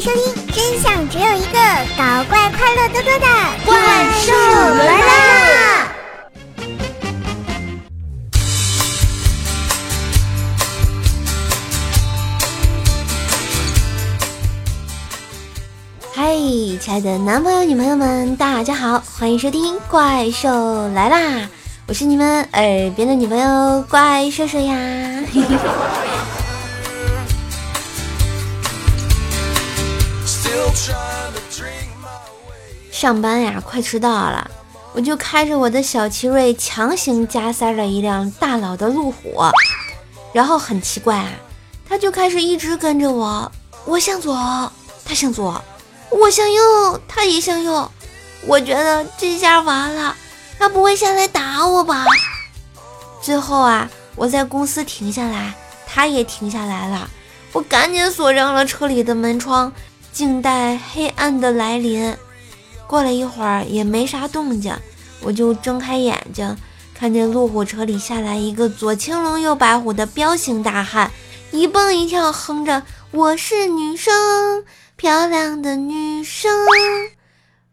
收听，真相只有一个，搞怪快乐多多的怪兽来啦！嗨，亲爱的男朋友、女朋友们，大家好，欢迎收听《怪兽来啦》，我是你们耳边的女朋友怪兽兽呀。上班呀，快迟到了，我就开着我的小奇瑞强行加塞了一辆大佬的路虎，然后很奇怪啊，他就开始一直跟着我，我向左，他向左，我向右，他也向右，我觉得这下完了，他不会下来打我吧？最后啊，我在公司停下来，他也停下来了，我赶紧锁上了车里的门窗。静待黑暗的来临。过了一会儿也没啥动静，我就睁开眼睛，看见路虎车里下来一个左青龙右白虎的彪形大汉，一蹦一跳，哼着“我是女生，漂亮的女生”，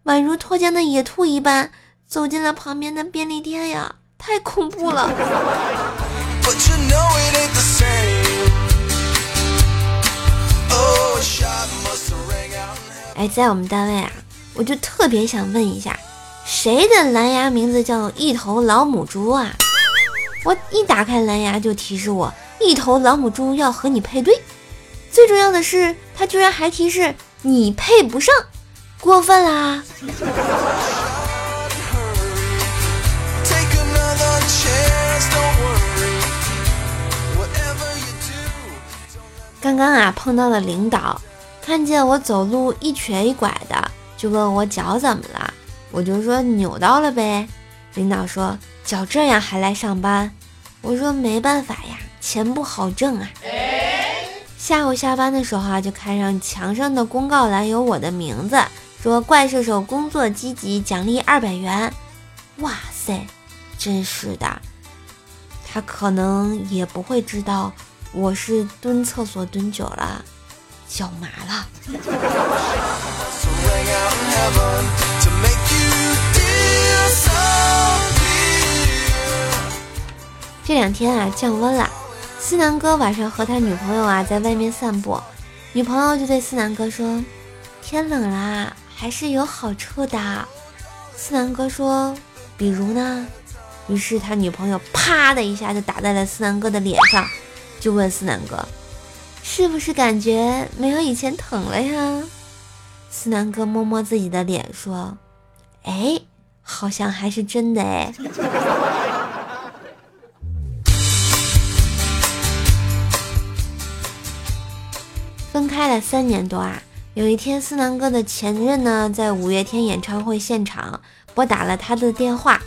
宛如脱缰的野兔一般走进了旁边的便利店呀！太恐怖了。哎，在我们单位啊，我就特别想问一下，谁的蓝牙名字叫一头老母猪啊？我一打开蓝牙就提示我，一头老母猪要和你配对。最重要的是，它居然还提示你配不上，过分啦！刚刚啊，碰到了领导。看见我走路一瘸一拐的，就问我脚怎么了，我就说扭到了呗。领导说脚这样还来上班，我说没办法呀，钱不好挣啊。下午下班的时候啊，就看上墙上的公告栏有我的名字，说怪兽手工作积极，奖励二百元。哇塞，真是的，他可能也不会知道我是蹲厕所蹲久了。脚麻了。这两天啊，降温了。思南哥晚上和他女朋友啊在外面散步，女朋友就对思南哥说：“天冷了，还是有好处的。”思南哥说：“比如呢？”于是他女朋友啪的一下就打在了思南哥的脸上，就问思南哥。是不是感觉没有以前疼了呀？思南哥摸摸自己的脸说：“哎，好像还是真的哎。”分开了三年多啊，有一天思南哥的前任呢，在五月天演唱会现场拨打了他的电话，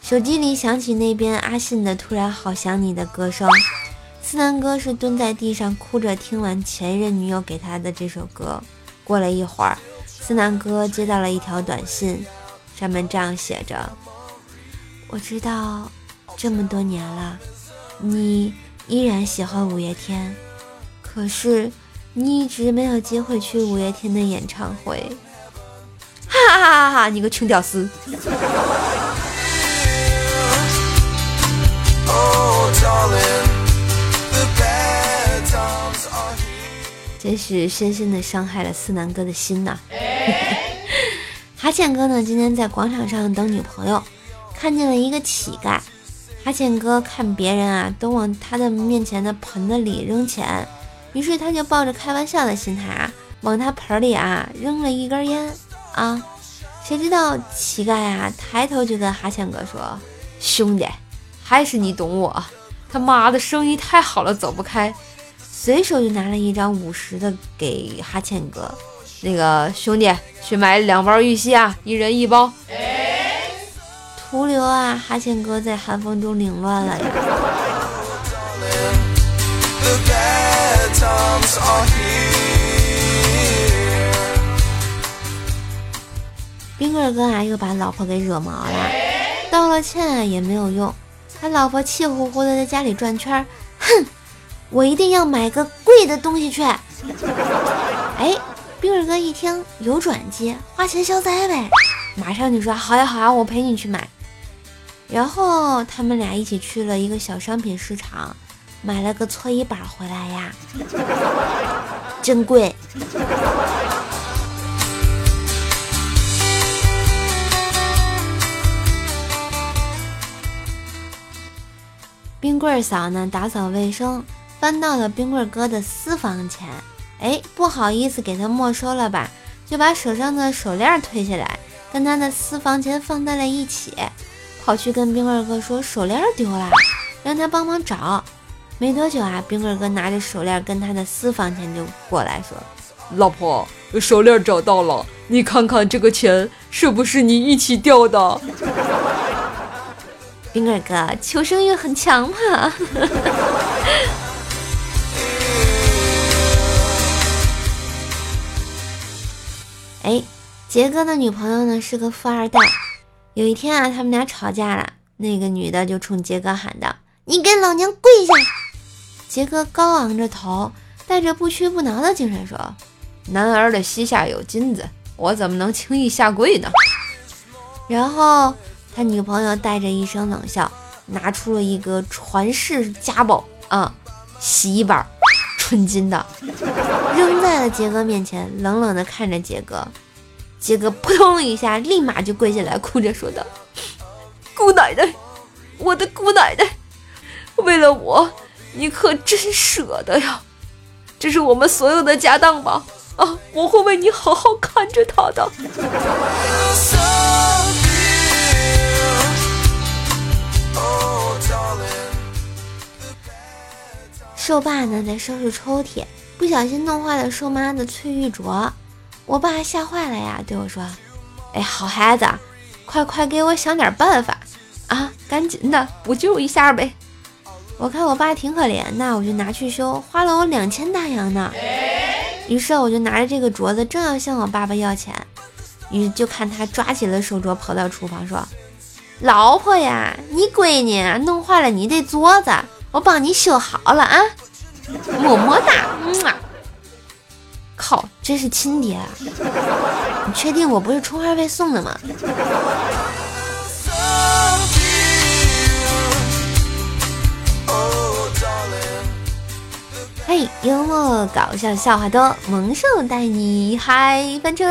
手机里响起那边阿信的《突然好想你》的歌声。思南哥是蹲在地上哭着听完前任女友给他的这首歌。过了一会儿，思南哥接到了一条短信，上面这样写着：“我知道这么多年了，你依然喜欢五月天，可是你一直没有机会去五月天的演唱会。”哈哈哈哈！你个穷屌丝！真是深深的伤害了思南哥的心呐！哈欠哥呢？今天在广场上等女朋友，看见了一个乞丐。哈欠哥看别人啊都往他的面前的盆子里扔钱，于是他就抱着开玩笑的心态啊，往他盆里啊扔了一根烟啊。谁知道乞丐啊抬头就跟哈欠哥说：“兄弟，还是你懂我。他妈的生意太好了，走不开。”随手就拿了一张五十的给哈欠哥，那个兄弟去买两包玉溪啊，一人一包。徒留啊，哈欠哥在寒风中凌乱了呀。冰棍哥啊，又把老婆给惹毛了，道了歉啊也没有用，他老婆气呼呼的在家里转圈，哼。我一定要买个贵的东西去。哎，冰棍哥一听有转机，花钱消灾呗，马上就说好呀好呀，我陪你去买。然后他们俩一起去了一个小商品市场，买了个搓衣板回来呀，真贵。冰棍儿嫂呢打扫卫生，翻到了冰棍哥的私房钱。哎，不好意思，给他没收了吧，就把手上的手链推下来，跟他的私房钱放在了一起，跑去跟冰棍哥说手链丢了，让他帮忙找。没多久啊，冰棍哥拿着手链跟他的私房钱就过来说：“老婆，手链找到了，你看看这个钱是不是你一起掉的？” 冰棍哥求生欲很强嘛。哎，杰哥的女朋友呢是个富二代。有一天啊，他们俩吵架了，那个女的就冲杰哥喊道：“你给老娘跪下！”杰哥高昂着头，带着不屈不挠的精神说：“男儿的膝下有金子，我怎么能轻易下跪呢？”然后他女朋友带着一声冷笑，拿出了一个传世家宝啊，洗衣板。纯金的，扔在了杰哥面前，冷冷的看着杰哥。杰哥扑通一下，立马就跪下来，哭着说道：“姑奶奶，我的姑奶奶，为了我，你可真舍得呀！这是我们所有的家当吧？啊，我会为你好好看着他的。”瘦爸呢在收拾抽屉，不小心弄坏了瘦妈的翠玉镯，我爸吓坏了呀，对我说：“哎，好孩子，快快给我想点办法啊，赶紧的补救一下呗。”我看我爸挺可怜的，我就拿去修，花了我两千大洋呢。于是我就拿着这个镯子，正要向我爸爸要钱，于就看他抓起了手镯，跑到厨房说：“老婆呀，你闺女弄坏了你这镯子。”我帮你修好了啊，么么哒！靠，这是亲爹啊！你确定我不是充话费送的吗？嘿，幽默搞笑笑话多，萌兽带你嗨翻车！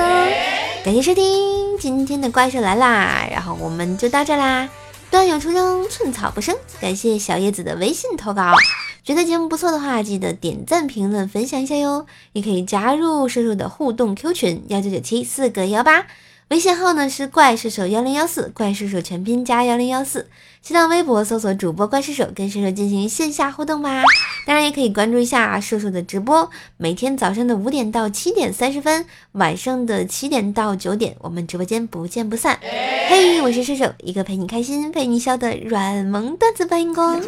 感谢收听今天的怪兽来啦，然后我们就到这啦。段友出生，寸草不生。感谢小叶子的微信投稿，觉得节目不错的话，记得点赞、评论、分享一下哟。也可以加入射手的互动 Q 群幺九九七四个幺八，微信号呢是怪射手幺零幺四，怪射手全拼加幺零幺四。新浪微博搜索主播怪射手，跟射手进行线下互动吧。当然也可以关注一下射手的直播，每天早上的五点到七点三十分，晚上的七点到九点，我们直播间不见不散。嘿，我是射手，一个陪你开心、陪你笑的软萌段子搬运工。